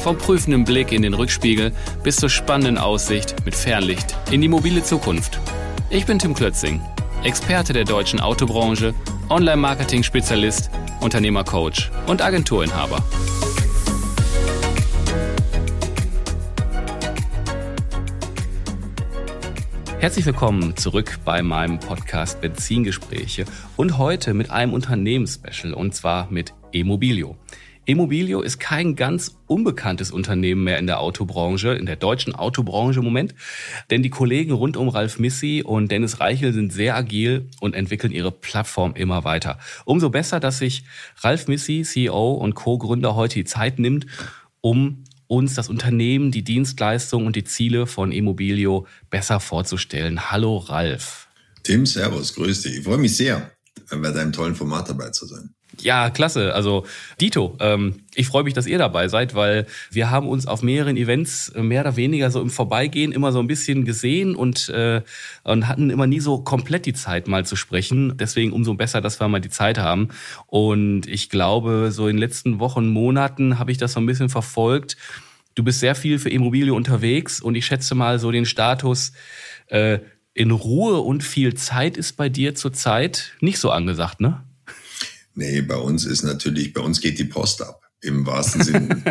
Vom prüfenden Blick in den Rückspiegel bis zur spannenden Aussicht mit Fernlicht in die mobile Zukunft. Ich bin Tim Klötzing, Experte der deutschen Autobranche, Online-Marketing-Spezialist, Unternehmercoach und Agenturinhaber. Herzlich willkommen zurück bei meinem Podcast Benzingespräche und heute mit einem Unternehmensspecial und zwar mit Immobilio. Immobilio ist kein ganz unbekanntes Unternehmen mehr in der Autobranche, in der deutschen Autobranche im Moment. Denn die Kollegen rund um Ralf Missi und Dennis Reichel sind sehr agil und entwickeln ihre Plattform immer weiter. Umso besser, dass sich Ralf Missi, CEO und Co-Gründer, heute die Zeit nimmt, um uns das Unternehmen, die Dienstleistung und die Ziele von Immobilio besser vorzustellen. Hallo Ralf. Tim, Servus, grüß dich. Ich freue mich sehr, bei deinem tollen Format dabei zu sein. Ja, klasse. Also Dito, ähm, ich freue mich, dass ihr dabei seid, weil wir haben uns auf mehreren Events äh, mehr oder weniger so im Vorbeigehen immer so ein bisschen gesehen und, äh, und hatten immer nie so komplett die Zeit mal zu sprechen. Deswegen umso besser, dass wir mal die Zeit haben. Und ich glaube, so in den letzten Wochen, Monaten habe ich das so ein bisschen verfolgt. Du bist sehr viel für Immobilie unterwegs und ich schätze mal so den Status äh, in Ruhe und viel Zeit ist bei dir zurzeit nicht so angesagt, ne? Nee, bei uns ist natürlich, bei uns geht die Post ab, im wahrsten Sinne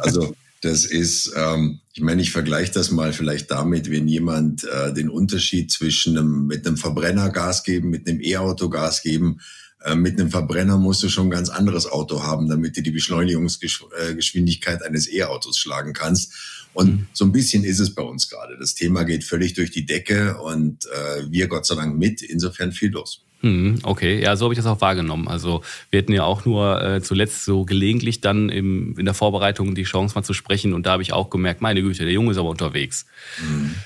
Also das ist, ähm, ich meine, ich vergleiche das mal vielleicht damit, wenn jemand äh, den Unterschied zwischen einem, mit einem Verbrenner Gas geben, mit einem E-Auto Gas geben, äh, mit einem Verbrenner musst du schon ein ganz anderes Auto haben, damit du die Beschleunigungsgeschwindigkeit eines E-Autos schlagen kannst. Und mhm. so ein bisschen ist es bei uns gerade. Das Thema geht völlig durch die Decke und äh, wir Gott sei Dank mit. Insofern viel los. Hm, okay, ja, so habe ich das auch wahrgenommen. Also wir hatten ja auch nur äh, zuletzt so gelegentlich dann im, in der Vorbereitung die Chance mal zu sprechen und da habe ich auch gemerkt, meine Güte, der Junge ist aber unterwegs.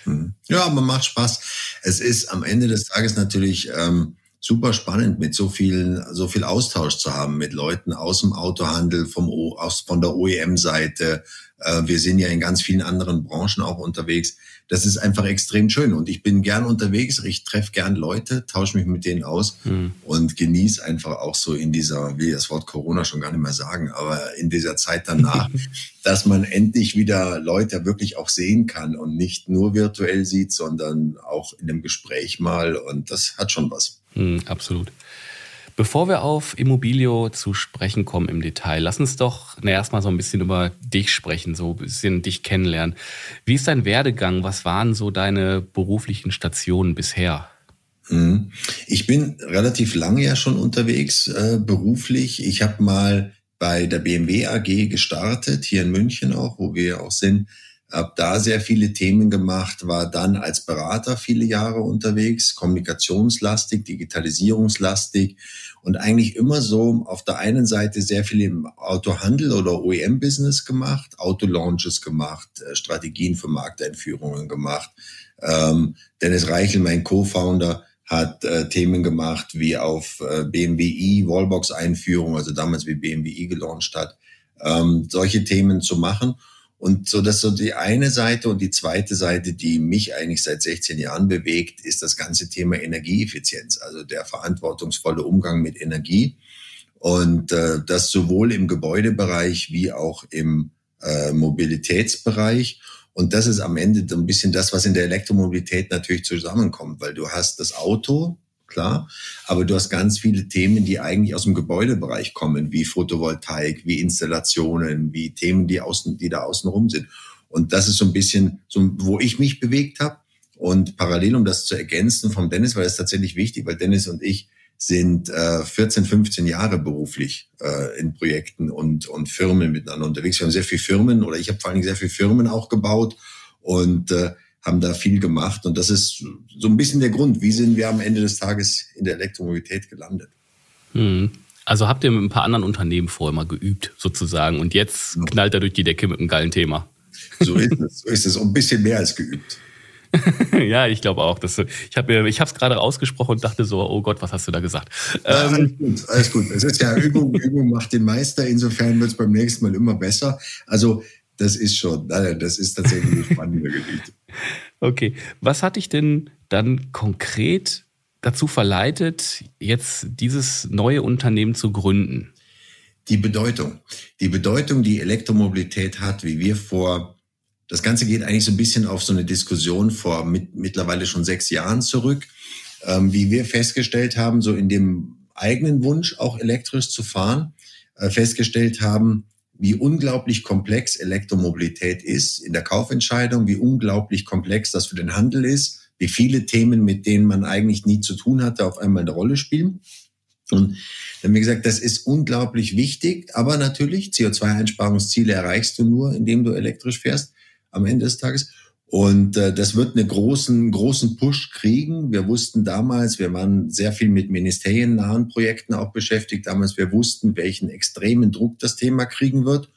Mhm. Ja, aber macht Spaß. Es ist am Ende des Tages natürlich ähm, super spannend, mit so vielen, so viel Austausch zu haben mit Leuten aus dem Autohandel, vom aus, von der OEM-Seite. Äh, wir sind ja in ganz vielen anderen Branchen auch unterwegs das ist einfach extrem schön. Und ich bin gern unterwegs, ich treffe gern Leute, tausche mich mit denen aus mhm. und genieße einfach auch so in dieser, will das Wort Corona schon gar nicht mehr sagen, aber in dieser Zeit danach, dass man endlich wieder Leute wirklich auch sehen kann und nicht nur virtuell sieht, sondern auch in einem Gespräch mal. Und das hat schon was. Mhm, absolut. Bevor wir auf Immobilio zu sprechen kommen im Detail, lass uns doch na, erstmal so ein bisschen über dich sprechen, so ein bisschen dich kennenlernen. Wie ist dein Werdegang? Was waren so deine beruflichen Stationen bisher? Mhm. Ich bin relativ lange ja schon unterwegs äh, beruflich. Ich habe mal bei der BMW AG gestartet, hier in München auch, wo wir auch sind. Habe da sehr viele Themen gemacht, war dann als Berater viele Jahre unterwegs, kommunikationslastig, digitalisierungslastig und eigentlich immer so auf der einen Seite sehr viel im Autohandel oder OEM-Business gemacht, Autolaunches gemacht, äh, Strategien für Markteinführungen gemacht. Ähm, Dennis Reichel, mein Co-Founder, hat äh, Themen gemacht wie auf äh, BMW i, Wallbox-Einführung, also damals wie BMW i gelauncht hat, ähm, solche Themen zu machen. Und so, dass so die eine Seite und die zweite Seite, die mich eigentlich seit 16 Jahren bewegt, ist das ganze Thema Energieeffizienz, also der verantwortungsvolle Umgang mit Energie. Und äh, das sowohl im Gebäudebereich wie auch im äh, Mobilitätsbereich. Und das ist am Ende so ein bisschen das, was in der Elektromobilität natürlich zusammenkommt, weil du hast das Auto, klar. Aber du hast ganz viele Themen, die eigentlich aus dem Gebäudebereich kommen, wie Photovoltaik, wie Installationen, wie Themen, die außen, die da außen rum sind. Und das ist so ein bisschen, so, wo ich mich bewegt habe. Und parallel, um das zu ergänzen vom Dennis, weil es tatsächlich wichtig, weil Dennis und ich sind äh, 14, 15 Jahre beruflich äh, in Projekten und, und Firmen miteinander unterwegs. Wir haben sehr viele Firmen oder ich habe vor allen Dingen sehr viele Firmen auch gebaut und äh, haben da viel gemacht. Und das ist so ein bisschen der Grund, wie sind wir am Ende des Tages in der Elektromobilität gelandet. Hm. Also habt ihr mit ein paar anderen Unternehmen vorher mal geübt, sozusagen, und jetzt knallt er durch die Decke mit einem geilen Thema. So ist es. So ist es. Und ein bisschen mehr als geübt. ja, ich glaube auch. Dass, ich habe ich es gerade ausgesprochen und dachte so, oh Gott, was hast du da gesagt? Ja, alles ähm, gut, alles gut. Es ist ja Übung, Übung macht den Meister. Insofern wird es beim nächsten Mal immer besser. Also das ist schon, das ist tatsächlich eine spannende Geschichte. Okay, was hat dich denn dann konkret dazu verleitet, jetzt dieses neue Unternehmen zu gründen? Die Bedeutung. Die Bedeutung, die Elektromobilität hat, wie wir vor das Ganze geht eigentlich so ein bisschen auf so eine Diskussion vor mit, mittlerweile schon sechs Jahren zurück, ähm, wie wir festgestellt haben, so in dem eigenen Wunsch auch elektrisch zu fahren, äh, festgestellt haben, wie unglaublich komplex Elektromobilität ist in der Kaufentscheidung, wie unglaublich komplex das für den Handel ist, wie viele Themen, mit denen man eigentlich nie zu tun hatte, auf einmal eine Rolle spielen. Und dann haben wir gesagt, das ist unglaublich wichtig, aber natürlich, CO2-Einsparungsziele erreichst du nur, indem du elektrisch fährst am Ende des Tages. Und äh, das wird einen großen, großen Push kriegen. Wir wussten damals, wir waren sehr viel mit ministeriennahen Projekten auch beschäftigt. Damals, wir wussten, welchen extremen Druck das Thema kriegen wird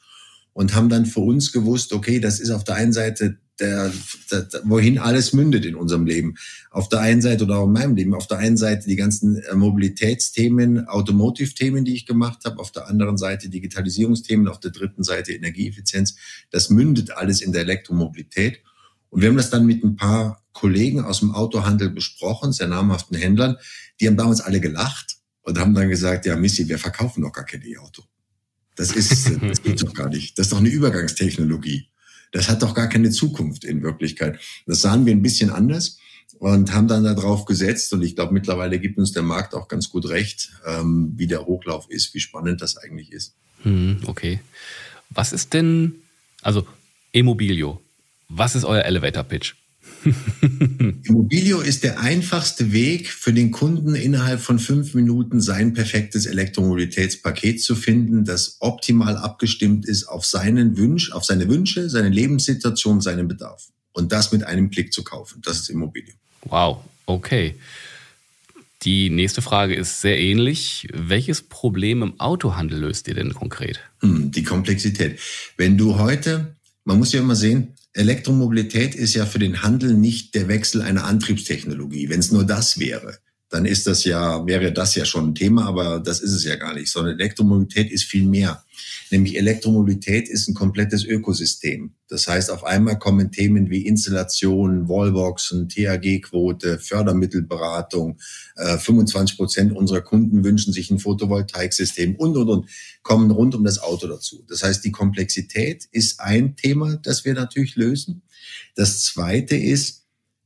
und haben dann für uns gewusst, okay, das ist auf der einen Seite der, der, wohin alles mündet in unserem Leben. Auf der einen Seite oder auch in meinem Leben. Auf der einen Seite die ganzen äh, Mobilitätsthemen, Automotive-Themen, die ich gemacht habe. Auf der anderen Seite Digitalisierungsthemen. Auf der dritten Seite Energieeffizienz. Das mündet alles in der Elektromobilität. Und wir haben das dann mit ein paar Kollegen aus dem Autohandel besprochen, sehr namhaften Händlern. Die haben damals alle gelacht und haben dann gesagt, ja, Missy, wir verkaufen doch gar kein E-Auto. Das ist, das geht doch gar nicht. Das ist doch eine Übergangstechnologie das hat doch gar keine Zukunft in Wirklichkeit. Das sahen wir ein bisschen anders und haben dann darauf gesetzt. Und ich glaube, mittlerweile gibt uns der Markt auch ganz gut recht, ähm, wie der Hochlauf ist, wie spannend das eigentlich ist. Hm, okay. Was ist denn, also Immobilio, was ist euer Elevator Pitch? Immobilio ist der einfachste Weg für den Kunden innerhalb von fünf Minuten sein perfektes Elektromobilitätspaket zu finden, das optimal abgestimmt ist auf seinen Wunsch, auf seine Wünsche, seine Lebenssituation, seinen Bedarf. Und das mit einem Klick zu kaufen. Das ist Immobilio. Wow, okay. Die nächste Frage ist sehr ähnlich. Welches Problem im Autohandel löst ihr denn konkret? Hm, die Komplexität. Wenn du heute, man muss ja immer sehen, Elektromobilität ist ja für den Handel nicht der Wechsel einer Antriebstechnologie. Wenn es nur das wäre, dann ist das ja, wäre das ja schon ein Thema, aber das ist es ja gar nicht, sondern Elektromobilität ist viel mehr. Nämlich Elektromobilität ist ein komplettes Ökosystem. Das heißt, auf einmal kommen Themen wie Installation, Wallboxen, THG-Quote, Fördermittelberatung. 25 äh, Prozent unserer Kunden wünschen sich ein Photovoltaiksystem und, und, und, kommen rund um das Auto dazu. Das heißt, die Komplexität ist ein Thema, das wir natürlich lösen. Das zweite ist,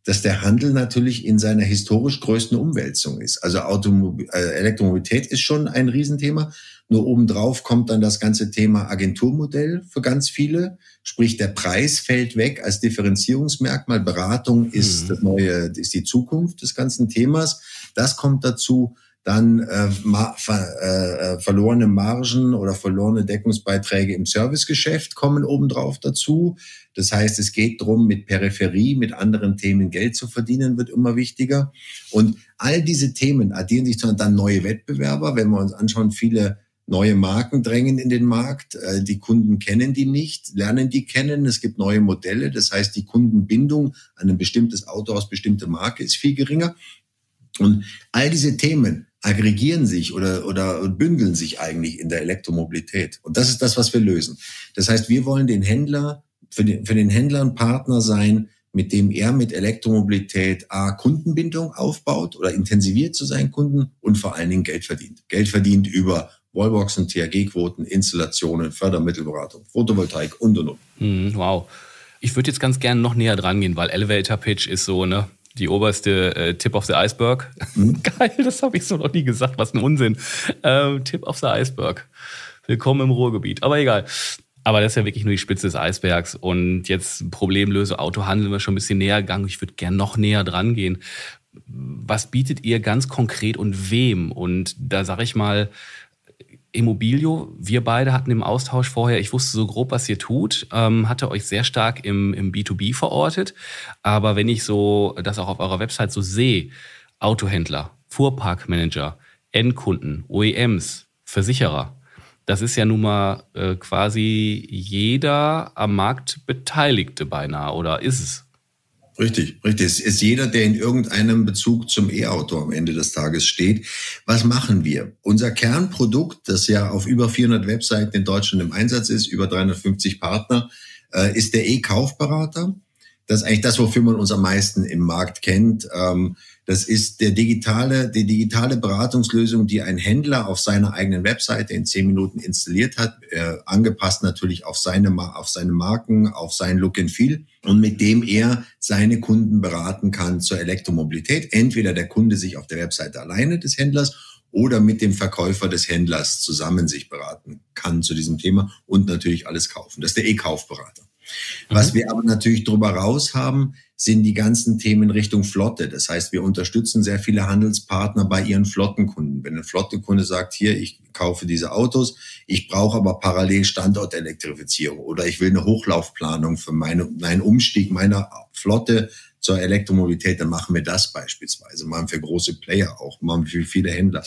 dass der Handel natürlich in seiner historisch größten Umwälzung ist. Also Automobil äh, Elektromobilität ist schon ein Riesenthema. Nur obendrauf kommt dann das ganze Thema Agenturmodell für ganz viele. Sprich, der Preis fällt weg als Differenzierungsmerkmal. Beratung ist mhm. das neue, ist die Zukunft des ganzen Themas. Das kommt dazu dann äh, ver, äh, verlorene Margen oder verlorene Deckungsbeiträge im Servicegeschäft kommen obendrauf dazu. Das heißt, es geht darum, mit Peripherie, mit anderen Themen Geld zu verdienen, wird immer wichtiger. Und all diese Themen addieren sich dann neue Wettbewerber. Wenn wir uns anschauen, viele neue Marken drängen in den Markt. Äh, die Kunden kennen die nicht, lernen die kennen. Es gibt neue Modelle. Das heißt, die Kundenbindung an ein bestimmtes Auto aus bestimmter Marke ist viel geringer. Und all diese Themen aggregieren sich oder, oder bündeln sich eigentlich in der Elektromobilität. Und das ist das, was wir lösen. Das heißt, wir wollen den Händler, für den, für den Händler ein Partner sein, mit dem er mit Elektromobilität A, Kundenbindung aufbaut oder intensiviert zu seinen Kunden und vor allen Dingen Geld verdient. Geld verdient über Wallboxen, THG-Quoten, Installationen, Fördermittelberatung, Photovoltaik und und und. Hm, wow. Ich würde jetzt ganz gerne noch näher dran gehen, weil Elevator Pitch ist so, ne? Die oberste äh, Tip of the Iceberg. Mhm. Geil, das habe ich so noch nie gesagt. Was ein Unsinn. Ähm, Tip of the Iceberg. Willkommen im Ruhrgebiet. Aber egal. Aber das ist ja wirklich nur die Spitze des Eisbergs. Und jetzt Problemlöse Autohandel wir schon ein bisschen näher gegangen. Ich würde gern noch näher dran gehen. Was bietet ihr ganz konkret und wem? Und da sage ich mal, Immobilio, wir beide hatten im Austausch vorher, ich wusste so grob, was ihr tut, ähm, hatte euch sehr stark im, im B2B verortet. Aber wenn ich so das auch auf eurer Website so sehe, Autohändler, Fuhrparkmanager, Endkunden, OEMs, Versicherer, das ist ja nun mal äh, quasi jeder am Markt Beteiligte beinahe, oder ist es? Richtig, richtig. Es ist jeder, der in irgendeinem Bezug zum E-Auto am Ende des Tages steht. Was machen wir? Unser Kernprodukt, das ja auf über 400 Webseiten in Deutschland im Einsatz ist, über 350 Partner, äh, ist der E-Kaufberater. Das ist eigentlich das, wofür man uns am meisten im Markt kennt. Das ist der digitale, die digitale Beratungslösung, die ein Händler auf seiner eigenen Webseite in zehn Minuten installiert hat, äh, angepasst natürlich auf seine, auf seine Marken, auf sein Look and Feel und mit dem er seine Kunden beraten kann zur Elektromobilität. Entweder der Kunde sich auf der Webseite alleine des Händlers oder mit dem Verkäufer des Händlers zusammen sich beraten kann zu diesem Thema und natürlich alles kaufen. Das ist der E-Kaufberater. Was mhm. wir aber natürlich drüber raus haben, sind die ganzen Themen Richtung Flotte. Das heißt, wir unterstützen sehr viele Handelspartner bei ihren Flottenkunden. Wenn ein Flottenkunde sagt, hier, ich kaufe diese Autos, ich brauche aber parallel Standortelektrifizierung oder ich will eine Hochlaufplanung für meine, meinen Umstieg meiner Flotte zur Elektromobilität, dann machen wir das beispielsweise. Machen wir große Player auch, machen wir für viele Händler.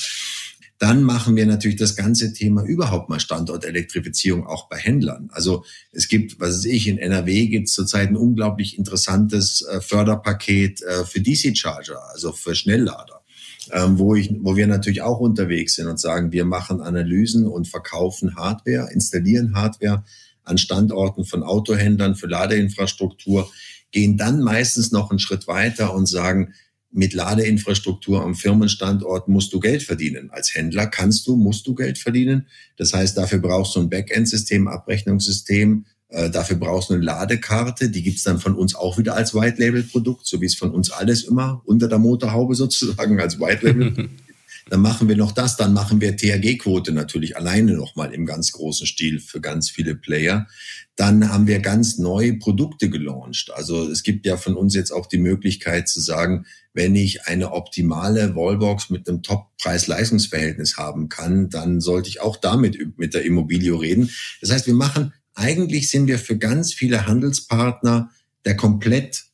Dann machen wir natürlich das ganze Thema überhaupt mal Standortelektrifizierung auch bei Händlern. Also es gibt, was weiß ich, in NRW gibt es zurzeit ein unglaublich interessantes äh, Förderpaket äh, für DC-Charger, also für Schnelllader. Ähm, wo, ich, wo wir natürlich auch unterwegs sind und sagen, wir machen Analysen und verkaufen Hardware, installieren Hardware an Standorten von Autohändlern für Ladeinfrastruktur, gehen dann meistens noch einen Schritt weiter und sagen, mit Ladeinfrastruktur am Firmenstandort musst du Geld verdienen. Als Händler kannst du, musst du Geld verdienen. Das heißt, dafür brauchst du ein Backend-System, Abrechnungssystem. Äh, dafür brauchst du eine Ladekarte. Die gibt's dann von uns auch wieder als White-Label-Produkt, so wie es von uns alles immer unter der Motorhaube sozusagen als White-Label. dann machen wir noch das, dann machen wir THG-Quote natürlich alleine nochmal im ganz großen Stil für ganz viele Player. Dann haben wir ganz neue Produkte gelauncht. Also es gibt ja von uns jetzt auch die Möglichkeit zu sagen, wenn ich eine optimale Wallbox mit einem Top-Preis-Leistungsverhältnis haben kann, dann sollte ich auch damit mit der Immobilie reden. Das heißt, wir machen, eigentlich sind wir für ganz viele Handelspartner der komplett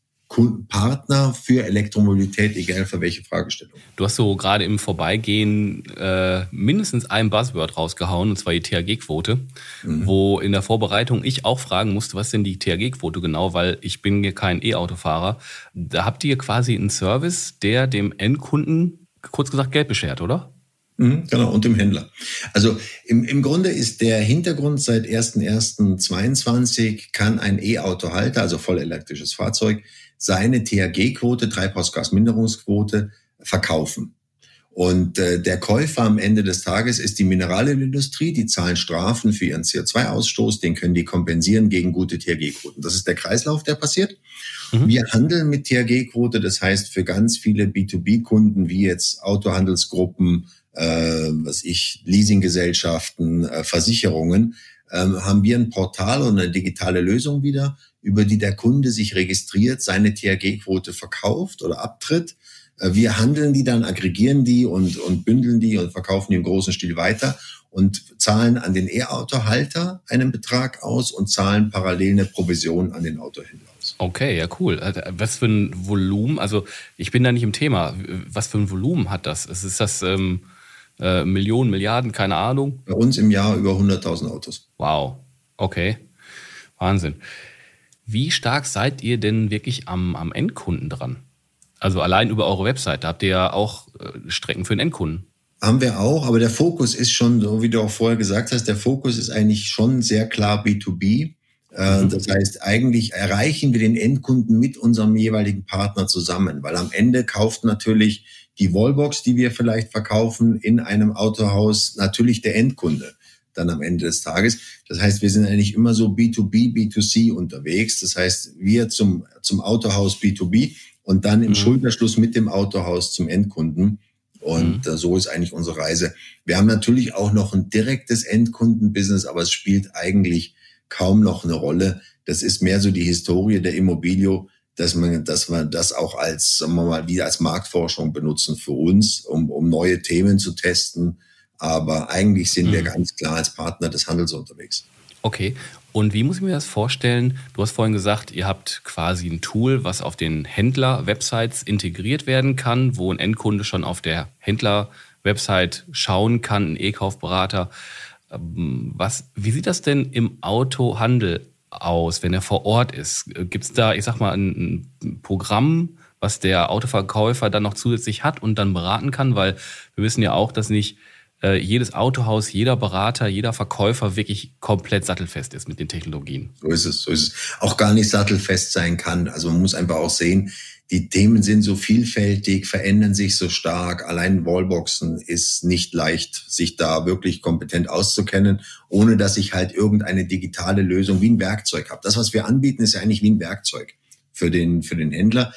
Partner für Elektromobilität, egal für welche Fragestellung. Du hast so gerade im Vorbeigehen äh, mindestens ein Buzzword rausgehauen, und zwar die THG-Quote, mhm. wo in der Vorbereitung ich auch fragen musste, was denn die THG-Quote genau, weil ich bin hier kein E-Autofahrer. Da habt ihr quasi einen Service, der dem Endkunden, kurz gesagt, Geld beschert, oder? Mhm, genau, und dem Händler. Also im, im Grunde ist der Hintergrund seit 1.1.22 kann ein E-Autohalter, also voll elektrisches Fahrzeug, seine THG-Quote, Treibhausgasminderungsquote, verkaufen. Und äh, der Käufer am Ende des Tages ist die Mineralölindustrie, die zahlen Strafen für ihren CO2-Ausstoß, den können die kompensieren gegen gute THG-Quoten. Das ist der Kreislauf, der passiert. Mhm. Wir handeln mit THG-Quote, das heißt für ganz viele B2B-Kunden wie jetzt Autohandelsgruppen, äh, was ich, Leasinggesellschaften, äh, Versicherungen, äh, haben wir ein Portal und eine digitale Lösung wieder, über die der Kunde sich registriert, seine THG-Quote verkauft oder abtritt. Äh, wir handeln die dann, aggregieren die und, und bündeln die und verkaufen die im großen Stil weiter und zahlen an den E-Auto-Halter einen Betrag aus und zahlen parallel eine Provision an den Autohändler aus. Okay, ja, cool. Äh, was für ein Volumen, also ich bin da nicht im Thema, was für ein Volumen hat das? Ist das ähm, äh, Millionen, Milliarden, keine Ahnung? Bei uns im Jahr über 100.000 Autos. Wow, okay, Wahnsinn. Wie stark seid ihr denn wirklich am, am Endkunden dran? Also allein über eure Webseite habt ihr ja auch äh, Strecken für den Endkunden. Haben wir auch, aber der Fokus ist schon, so wie du auch vorher gesagt hast, der Fokus ist eigentlich schon sehr klar B2B. Äh, mhm. Das heißt, eigentlich erreichen wir den Endkunden mit unserem jeweiligen Partner zusammen, weil am Ende kauft natürlich die Wallbox, die wir vielleicht verkaufen in einem Autohaus, natürlich der Endkunde dann am Ende des Tages. Das heißt, wir sind eigentlich immer so B2B, B2C unterwegs. Das heißt, wir zum, zum Autohaus B2B und dann im mhm. Schulterschluss mit dem Autohaus zum Endkunden. Und mhm. so ist eigentlich unsere Reise. Wir haben natürlich auch noch ein direktes Endkundenbusiness, aber es spielt eigentlich kaum noch eine Rolle. Das ist mehr so die Historie der Immobilio, dass man, dass man das auch als, sagen wir mal, wieder als Marktforschung benutzen für uns, um, um neue Themen zu testen, aber eigentlich sind mhm. wir ganz klar als Partner des Handels unterwegs. Okay. Und wie muss ich mir das vorstellen? Du hast vorhin gesagt, ihr habt quasi ein Tool, was auf den Händler-Websites integriert werden kann, wo ein Endkunde schon auf der Händler-Website schauen kann, ein E-Kaufberater. Ähm, was, wie sieht das denn im Autohandel aus, wenn er vor Ort ist? Gibt es da, ich sag mal, ein, ein Programm, was der Autoverkäufer dann noch zusätzlich hat und dann beraten kann? Weil wir wissen ja auch, dass nicht äh, jedes Autohaus, jeder Berater, jeder Verkäufer wirklich komplett sattelfest ist mit den Technologien. So ist es, so ist es. Auch gar nicht sattelfest sein kann. Also man muss einfach auch sehen, die Themen sind so vielfältig, verändern sich so stark. Allein Wallboxen ist nicht leicht, sich da wirklich kompetent auszukennen, ohne dass ich halt irgendeine digitale Lösung wie ein Werkzeug habe. Das, was wir anbieten, ist ja eigentlich wie ein Werkzeug für den, für den Händler.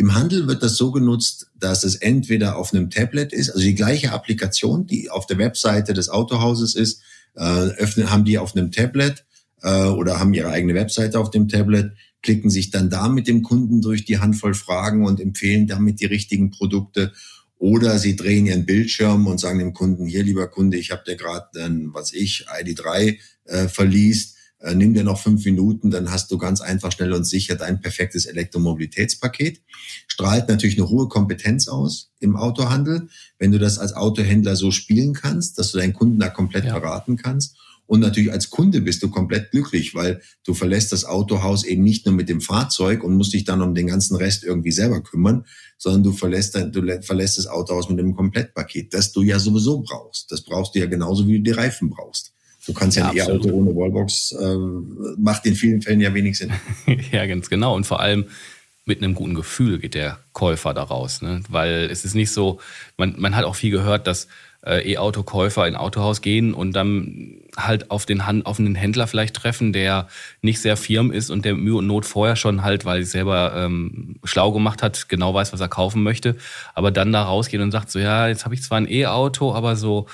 Im Handel wird das so genutzt, dass es entweder auf einem Tablet ist, also die gleiche Applikation, die auf der Webseite des Autohauses ist, äh, öffnen, haben die auf einem Tablet äh, oder haben ihre eigene Webseite auf dem Tablet, klicken sich dann da mit dem Kunden durch die Handvoll Fragen und empfehlen damit die richtigen Produkte. Oder sie drehen ihren Bildschirm und sagen dem Kunden, hier lieber Kunde, ich habe dir gerade, was ich, ID3 äh, verliest äh, nimm dir noch fünf Minuten, dann hast du ganz einfach, schnell und sicher dein perfektes Elektromobilitätspaket. Strahlt natürlich eine hohe Kompetenz aus im Autohandel, wenn du das als Autohändler so spielen kannst, dass du deinen Kunden da komplett ja. beraten kannst. Und natürlich als Kunde bist du komplett glücklich, weil du verlässt das Autohaus eben nicht nur mit dem Fahrzeug und musst dich dann um den ganzen Rest irgendwie selber kümmern, sondern du verlässt, du verlässt das Autohaus mit einem Komplettpaket, das du ja sowieso brauchst. Das brauchst du ja genauso, wie du die Reifen brauchst. Du kannst ja, ein E-Auto ohne Wallbox, äh, macht in vielen Fällen ja wenig Sinn. ja, ganz genau. Und vor allem mit einem guten Gefühl geht der Käufer daraus. Ne? Weil es ist nicht so, man, man hat auch viel gehört, dass E-Auto-Käufer in Autohaus gehen und dann halt auf den, Hand, auf einen Händler vielleicht treffen, der nicht sehr firm ist und der Mühe und Not vorher schon halt, weil er selber ähm, schlau gemacht hat, genau weiß, was er kaufen möchte, aber dann da rausgehen und sagt so, ja, jetzt habe ich zwar ein E-Auto, aber so,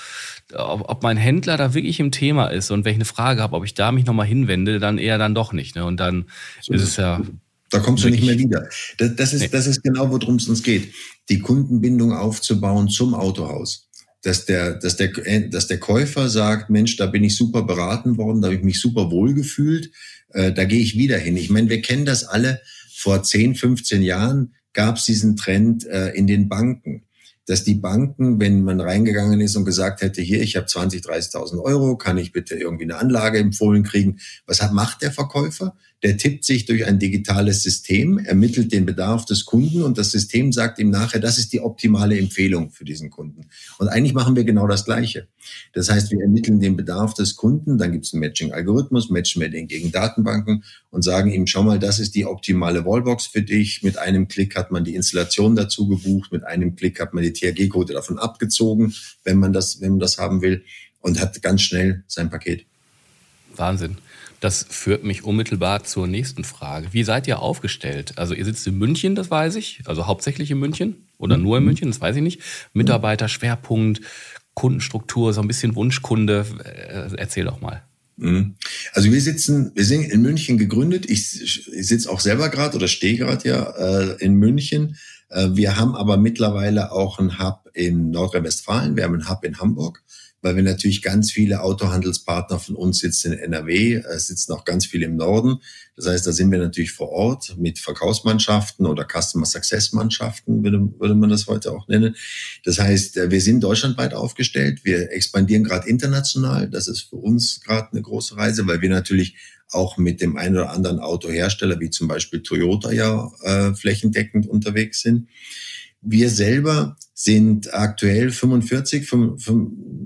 ob, ob mein Händler da wirklich im Thema ist und wenn ich eine Frage habe, ob ich da mich nochmal hinwende, dann eher dann doch nicht. Ne? Und dann so ist es ja da kommst du nicht mehr wieder. Das, das ist, das ist genau, worum es uns geht. Die Kundenbindung aufzubauen zum Autohaus dass der, dass der, dass der Käufer sagt, Mensch, da bin ich super beraten worden, da habe ich mich super wohl gefühlt, äh, da gehe ich wieder hin. Ich meine, wir kennen das alle. Vor 10, 15 Jahren gab es diesen Trend äh, in den Banken dass die Banken, wenn man reingegangen ist und gesagt hätte, hier, ich habe 20, 30.000 Euro, kann ich bitte irgendwie eine Anlage empfohlen kriegen? Was hat, macht der Verkäufer? Der tippt sich durch ein digitales System, ermittelt den Bedarf des Kunden und das System sagt ihm nachher, das ist die optimale Empfehlung für diesen Kunden. Und eigentlich machen wir genau das Gleiche. Das heißt, wir ermitteln den Bedarf des Kunden, dann gibt es einen Matching-Algorithmus, matchen wir den gegen Datenbanken und sagen ihm, schau mal, das ist die optimale Wallbox für dich. Mit einem Klick hat man die Installation dazu gebucht, mit einem Klick hat man die THG-Code davon abgezogen, wenn man das, wenn man das haben will und hat ganz schnell sein Paket. Wahnsinn. Das führt mich unmittelbar zur nächsten Frage. Wie seid ihr aufgestellt? Also ihr sitzt in München, das weiß ich, also hauptsächlich in München oder mhm. nur in München, das weiß ich nicht. Mitarbeiterschwerpunkt, Kundenstruktur, so ein bisschen Wunschkunde. Äh, erzähl doch mal. Mhm. Also wir sitzen, wir sind in München gegründet. Ich, ich sitze auch selber gerade oder stehe gerade ja äh, in München. Äh, wir haben aber mittlerweile auch einen Hub in Nordrhein-Westfalen. Wir haben einen Hub in Hamburg weil wir natürlich ganz viele Autohandelspartner von uns sitzen in NRW, äh, sitzen auch ganz viele im Norden. Das heißt, da sind wir natürlich vor Ort mit Verkaufsmannschaften oder Customer Success Mannschaften, würde, würde man das heute auch nennen. Das heißt, äh, wir sind deutschlandweit aufgestellt. Wir expandieren gerade international. Das ist für uns gerade eine große Reise, weil wir natürlich auch mit dem einen oder anderen Autohersteller, wie zum Beispiel Toyota, ja äh, flächendeckend unterwegs sind. Wir selber sind aktuell 45,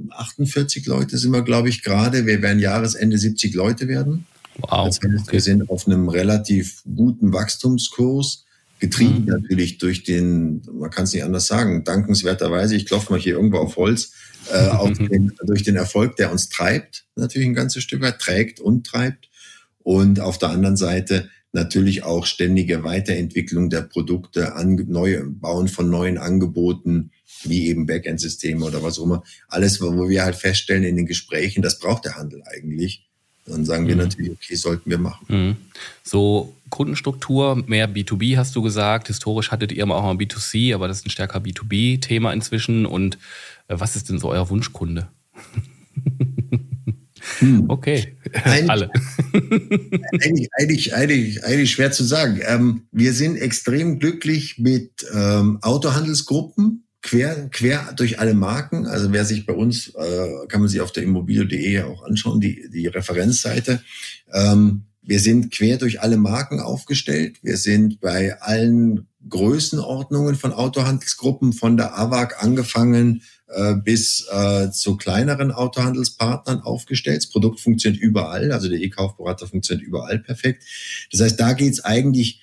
48 Leute sind wir, glaube ich, gerade. Wir werden Jahresende 70 Leute werden. Wow. Das heißt, okay. wir sind auf einem relativ guten Wachstumskurs, getrieben mhm. natürlich durch den, man kann es nicht anders sagen, dankenswerterweise, ich klopfe mal hier irgendwo auf Holz, äh, auf den, durch den Erfolg, der uns treibt, natürlich ein ganzes Stück weit, trägt und treibt. Und auf der anderen Seite natürlich auch ständige Weiterentwicklung der Produkte, an, neue, Bauen von neuen Angeboten, wie eben Backend-Systeme oder was auch immer. Alles, wo wir halt feststellen in den Gesprächen, das braucht der Handel eigentlich. Dann sagen mhm. wir natürlich, okay, sollten wir machen. Mhm. So Kundenstruktur, mehr B2B hast du gesagt. Historisch hattet ihr immer auch mal B2C, aber das ist ein stärker B2B-Thema inzwischen. Und äh, was ist denn so euer Wunschkunde? Hm. Okay, eigentlich, alle. eigentlich, eigentlich, eigentlich, eigentlich schwer zu sagen. Ähm, wir sind extrem glücklich mit ähm, Autohandelsgruppen, quer, quer durch alle Marken. Also wer sich bei uns, äh, kann man sich auf der immobilio.de auch anschauen, die, die Referenzseite. Ähm, wir sind quer durch alle Marken aufgestellt. Wir sind bei allen Größenordnungen von Autohandelsgruppen, von der AWAG angefangen äh, bis äh, zu kleineren Autohandelspartnern aufgestellt. Das Produkt funktioniert überall, also der E-Kaufberater funktioniert überall perfekt. Das heißt, da geht's eigentlich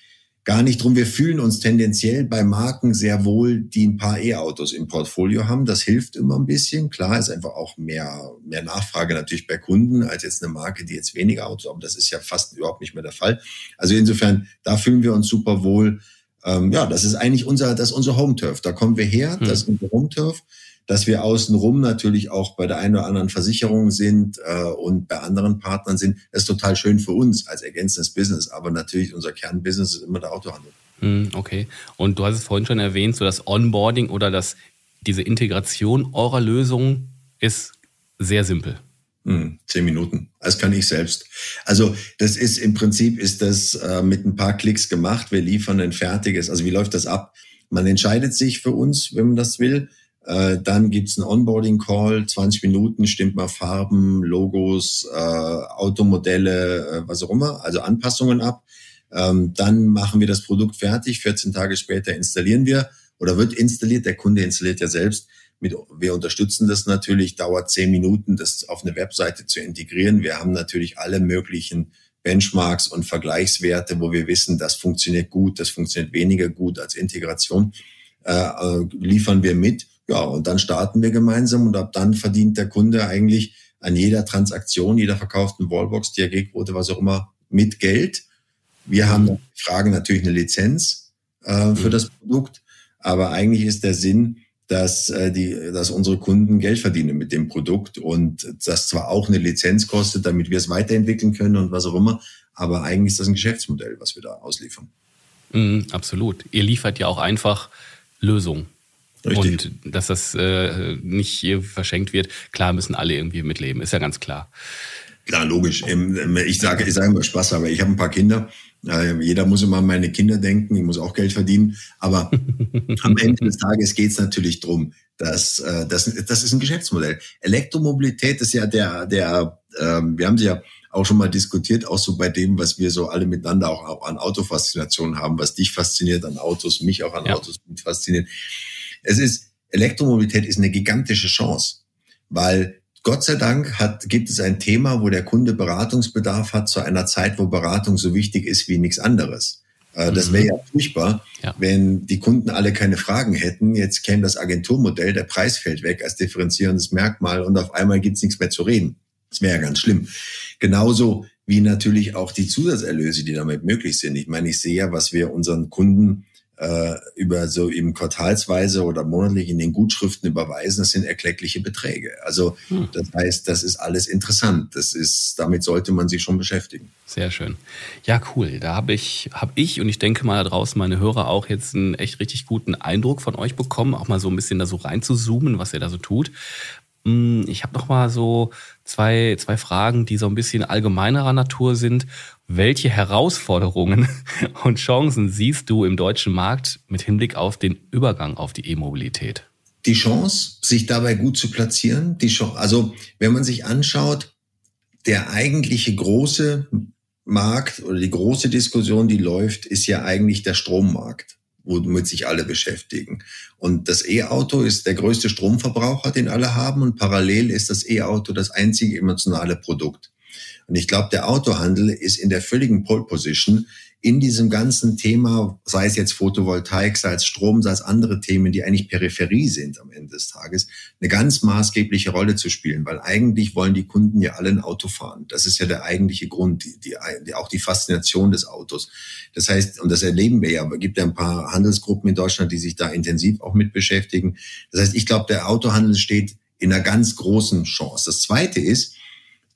gar nicht drum. Wir fühlen uns tendenziell bei Marken sehr wohl, die ein paar E-Autos im Portfolio haben. Das hilft immer ein bisschen. Klar ist einfach auch mehr, mehr Nachfrage natürlich bei Kunden als jetzt eine Marke, die jetzt weniger Autos, aber das ist ja fast überhaupt nicht mehr der Fall. Also insofern, da fühlen wir uns super wohl. Ähm, ja, das ist eigentlich unser, das ist unser Home-Turf. Da kommen wir her, das ist unser Home-Turf dass wir außenrum natürlich auch bei der einen oder anderen Versicherung sind äh, und bei anderen Partnern sind. Das ist total schön für uns als ergänzendes Business, aber natürlich unser Kernbusiness ist immer der Autohandel. Hm, okay. Und du hast es vorhin schon erwähnt, so das Onboarding oder das, diese Integration eurer Lösung ist sehr simpel. Hm, zehn Minuten. Das kann ich selbst. Also das ist im Prinzip ist das äh, mit ein paar Klicks gemacht. Wir liefern ein fertiges. Also wie läuft das ab? Man entscheidet sich für uns, wenn man das will. Äh, dann gibt's einen Onboarding-Call, 20 Minuten, stimmt mal Farben, Logos, äh, Automodelle, äh, was auch immer, also Anpassungen ab. Ähm, dann machen wir das Produkt fertig, 14 Tage später installieren wir oder wird installiert, der Kunde installiert ja selbst. Mit, wir unterstützen das natürlich, dauert 10 Minuten, das auf eine Webseite zu integrieren. Wir haben natürlich alle möglichen Benchmarks und Vergleichswerte, wo wir wissen, das funktioniert gut, das funktioniert weniger gut als Integration, äh, äh liefern wir mit ja, und dann starten wir gemeinsam und ab dann verdient der Kunde eigentlich an jeder Transaktion, jeder verkauften Wallbox, DRG-Quote, was auch immer, mit Geld. Wir haben mhm. fragen natürlich eine Lizenz äh, für mhm. das Produkt, aber eigentlich ist der Sinn, dass, äh, die, dass unsere Kunden Geld verdienen mit dem Produkt und das zwar auch eine Lizenz kostet, damit wir es weiterentwickeln können und was auch immer, aber eigentlich ist das ein Geschäftsmodell, was wir da ausliefern. Mhm, absolut. Ihr liefert ja auch einfach Lösungen. Richtig. Und dass das äh, nicht hier verschenkt wird. Klar müssen alle irgendwie mitleben, ist ja ganz klar. Klar, logisch. Ich sage, ich sage immer Spaß, aber ich habe ein paar Kinder. Jeder muss immer an meine Kinder denken, ich muss auch Geld verdienen. Aber am Ende des Tages geht es natürlich drum, dass äh, das, das ist ein Geschäftsmodell. Elektromobilität ist ja der, der, ähm, wir haben sie ja auch schon mal diskutiert, auch so bei dem, was wir so alle miteinander auch an Autofaszination haben, was dich fasziniert an Autos, mich auch an ja. Autos fasziniert es ist, Elektromobilität ist eine gigantische Chance, weil Gott sei Dank hat, gibt es ein Thema, wo der Kunde Beratungsbedarf hat zu einer Zeit, wo Beratung so wichtig ist wie nichts anderes. Äh, das wäre ja mhm. furchtbar, ja. wenn die Kunden alle keine Fragen hätten. Jetzt käme das Agenturmodell, der Preis fällt weg als differenzierendes Merkmal und auf einmal gibt's nichts mehr zu reden. Das wäre ja ganz schlimm. Genauso wie natürlich auch die Zusatzerlöse, die damit möglich sind. Ich meine, ich sehe ja, was wir unseren Kunden äh, über so eben quartalsweise oder monatlich in den Gutschriften überweisen, das sind erkleckliche Beträge. Also hm. das heißt, das ist alles interessant. Das ist, damit sollte man sich schon beschäftigen. Sehr schön. Ja, cool. Da habe ich, habe ich und ich denke mal da draußen meine Hörer auch jetzt einen echt richtig guten Eindruck von euch bekommen, auch mal so ein bisschen da so rein zu zoomen, was ihr da so tut. Hm, ich habe noch mal so zwei, zwei Fragen, die so ein bisschen allgemeinerer Natur sind. Welche Herausforderungen und Chancen siehst du im deutschen Markt mit Hinblick auf den Übergang auf die E-Mobilität? Die Chance, sich dabei gut zu platzieren, die Chance, also wenn man sich anschaut, der eigentliche große Markt oder die große Diskussion, die läuft, ist ja eigentlich der Strommarkt womit sich alle beschäftigen. Und das E-Auto ist der größte Stromverbraucher, den alle haben. Und parallel ist das E-Auto das einzige emotionale Produkt. Und ich glaube, der Autohandel ist in der völligen Pole Position, in diesem ganzen Thema, sei es jetzt Photovoltaik, sei es Strom, sei es andere Themen, die eigentlich Peripherie sind am Ende des Tages, eine ganz maßgebliche Rolle zu spielen, weil eigentlich wollen die Kunden ja alle ein Auto fahren. Das ist ja der eigentliche Grund, die, die, auch die Faszination des Autos. Das heißt, und das erleben wir ja, es gibt ja ein paar Handelsgruppen in Deutschland, die sich da intensiv auch mit beschäftigen. Das heißt, ich glaube, der Autohandel steht in einer ganz großen Chance. Das Zweite ist,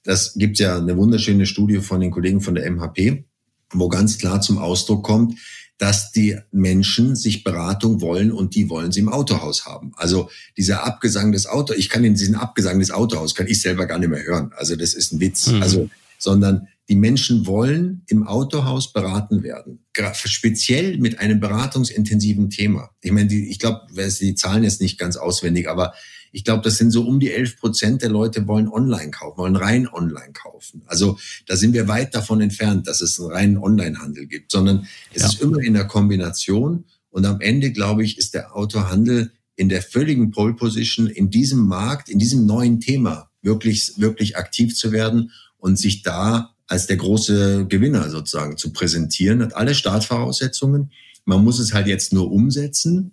das gibt ja eine wunderschöne Studie von den Kollegen von der MHP, wo ganz klar zum Ausdruck kommt, dass die Menschen sich Beratung wollen und die wollen sie im Autohaus haben. Also dieser Abgesang des Autos, ich kann diesen Abgesang des Autohaus, kann ich selber gar nicht mehr hören. Also das ist ein Witz. Mhm. Also, sondern die Menschen wollen im Autohaus beraten werden. Speziell mit einem beratungsintensiven Thema. Ich meine, die, ich glaube, die Zahlen jetzt nicht ganz auswendig, aber Ich glaube, das sind so um die 11 Prozent der Leute wollen online kaufen, wollen rein online kaufen. Also da sind wir weit davon entfernt, dass es einen reinen Onlinehandel gibt, sondern es ja. ist immer in der Kombination. Und am Ende, glaube ich, ist der Autohandel in der völligen Pole Position in diesem Markt, in diesem neuen Thema wirklich, wirklich aktiv zu werden und sich da als der große Gewinner sozusagen zu präsentieren, hat alle Startvoraussetzungen. Man muss es halt jetzt nur umsetzen.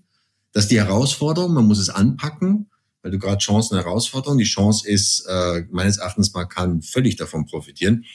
Das ist die Herausforderung, man muss es anpacken, weil du gerade Chancen Herausforderungen. Die Chance ist, äh, meines Erachtens, man kann völlig davon profitieren.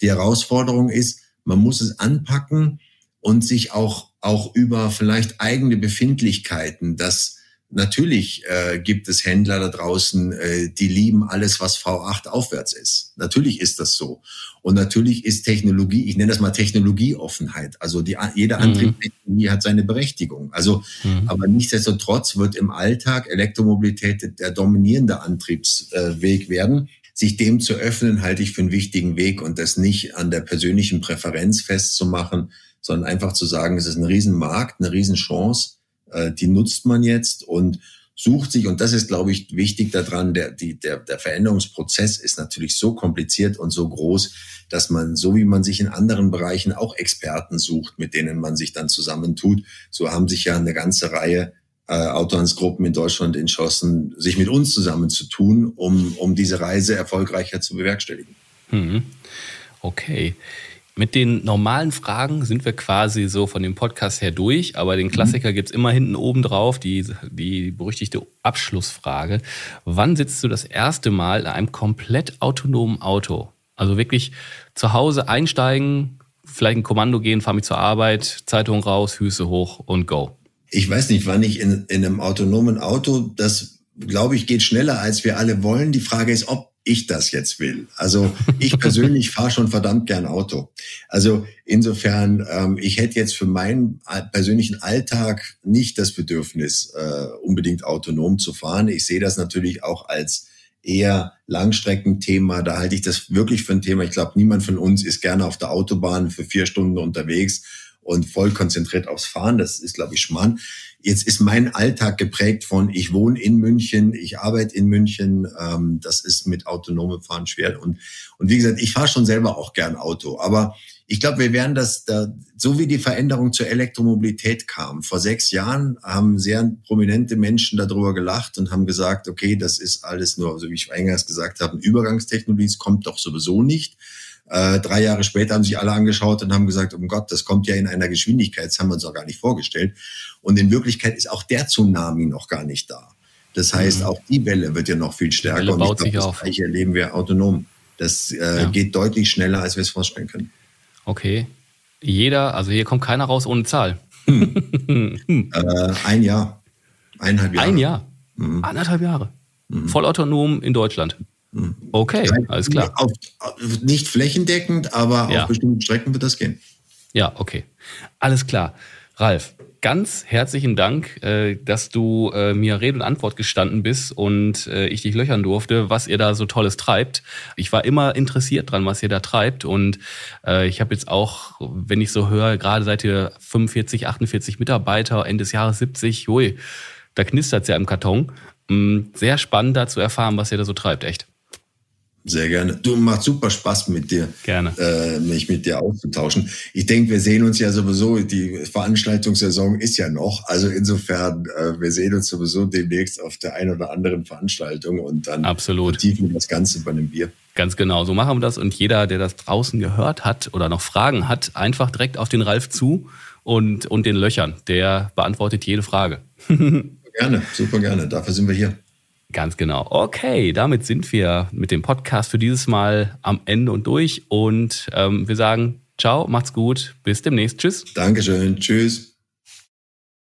Die Herausforderung ist, man muss es anpacken und sich auch, auch über vielleicht eigene Befindlichkeiten, das Natürlich äh, gibt es Händler da draußen, äh, die lieben alles, was V8 aufwärts ist. Natürlich ist das so. Und natürlich ist Technologie, ich nenne das mal Technologieoffenheit. Also die, jede mhm. Antriebstechnologie hat seine Berechtigung. Also, mhm. aber nichtsdestotrotz wird im Alltag Elektromobilität der dominierende Antriebsweg werden. Sich dem zu öffnen, halte ich für einen wichtigen Weg und das nicht an der persönlichen Präferenz festzumachen, sondern einfach zu sagen, es ist ein Riesenmarkt, eine Riesenchance äh, die nutzt man jetzt und sucht sich, und das ist, glaube ich, wichtig daran, der, die, der, der Veränderungsprozess ist natürlich so kompliziert und so groß, dass man, so wie man sich in anderen Bereichen auch Experten sucht, mit denen man sich dann zusammentut, so haben sich ja eine ganze Reihe äh, Autohansgruppen in Deutschland entschlossen, sich mit uns zusammenzutun, um, um diese Reise erfolgreicher zu bewerkstelligen. Mhm. Okay. Mit den normalen Fragen sind wir quasi so von dem Podcast her durch, aber den Klassiker mhm. gibt's immer hinten oben drauf, die, die berüchtigte Abschlussfrage. Wann sitzt du das erste Mal in einem komplett autonomen Auto? Also wirklich zu Hause einsteigen, vielleicht ein Kommando gehen, fahr mich zur Arbeit, Zeitung raus, Füße hoch und go. Ich weiß nicht, wann ich in, in einem autonomen Auto, das glaube ich, geht schneller, als wir alle wollen. Die Frage ist, ob ich das jetzt will. Also ich persönlich fahre schon verdammt gern Auto. Also insofern, ähm, ich hätte jetzt für meinen persönlichen Alltag nicht das Bedürfnis, äh, unbedingt autonom zu fahren. Ich sehe das natürlich auch als eher Langstreckenthema. Da halte ich das wirklich für ein Thema. Ich glaube, niemand von uns ist gerne auf der Autobahn für vier Stunden unterwegs und voll konzentriert aufs Fahren. Das ist, glaube ich, Schmarrn. Jetzt ist mein Alltag geprägt von, ich wohne in München, ich arbeite in München. Ähm, das ist mit autonomem Fahren schwer. Und, und wie gesagt, ich fahre schon selber auch gern Auto. Aber ich glaube, wir werden das, da, so wie die Veränderung zur Elektromobilität kam. Vor sechs Jahren haben sehr prominente Menschen darüber gelacht und haben gesagt, okay, das ist alles nur, so wie ich eingangs gesagt habe, Übergangstechnologie, es kommt doch sowieso nicht. Äh, drei Jahre später haben sich alle angeschaut und haben gesagt, um Gott, das kommt ja in einer Geschwindigkeit, das haben wir uns auch gar nicht vorgestellt. Und in Wirklichkeit ist auch der Tsunami noch gar nicht da. Das heißt, mhm. auch die Welle wird ja noch viel stärker. Die Welle baut und ich glaub, das auf. Gleiche erleben wir autonom. Das äh, ja. geht deutlich schneller, als wir es vorstellen können. Okay. Jeder, also hier kommt keiner raus ohne Zahl. Hm. äh, ein Jahr. Eineinhalb Jahre. Ein Jahr. Mhm. Anderthalb Jahre. Mhm. Vollautonom in Deutschland. Okay, alles klar. Auf, nicht flächendeckend, aber ja. auf bestimmten Strecken wird das gehen. Ja, okay. Alles klar. Ralf, ganz herzlichen Dank, äh, dass du äh, mir Rede und Antwort gestanden bist und äh, ich dich löchern durfte, was ihr da so Tolles treibt. Ich war immer interessiert dran, was ihr da treibt und ich habe jetzt auch, wenn ich so höre, gerade seid ihr 45, 48 Mitarbeiter, Ende des Jahres 70, hui, da knistert es ja im Karton. Mm, sehr spannend da zu erfahren, was ihr da so treibt, echt. Sehr gerne. Du macht super Spaß mit dir, gerne. Äh, mich mit dir auszutauschen. Ich denke, wir sehen uns ja sowieso. Die Veranstaltungssaison ist ja noch. Also insofern, äh, wir sehen uns sowieso demnächst auf der einen oder anderen Veranstaltung und dann Absolut. vertiefen wir das Ganze bei einem Bier. Ganz genau, so machen wir das. Und jeder, der das draußen gehört hat oder noch Fragen hat, einfach direkt auf den Ralf zu und, und den Löchern. Der beantwortet jede Frage. gerne, super gerne. Dafür sind wir hier. Ganz genau. Okay, damit sind wir mit dem Podcast für dieses Mal am Ende und durch. Und ähm, wir sagen ciao, macht's gut, bis demnächst. Tschüss. Dankeschön, tschüss.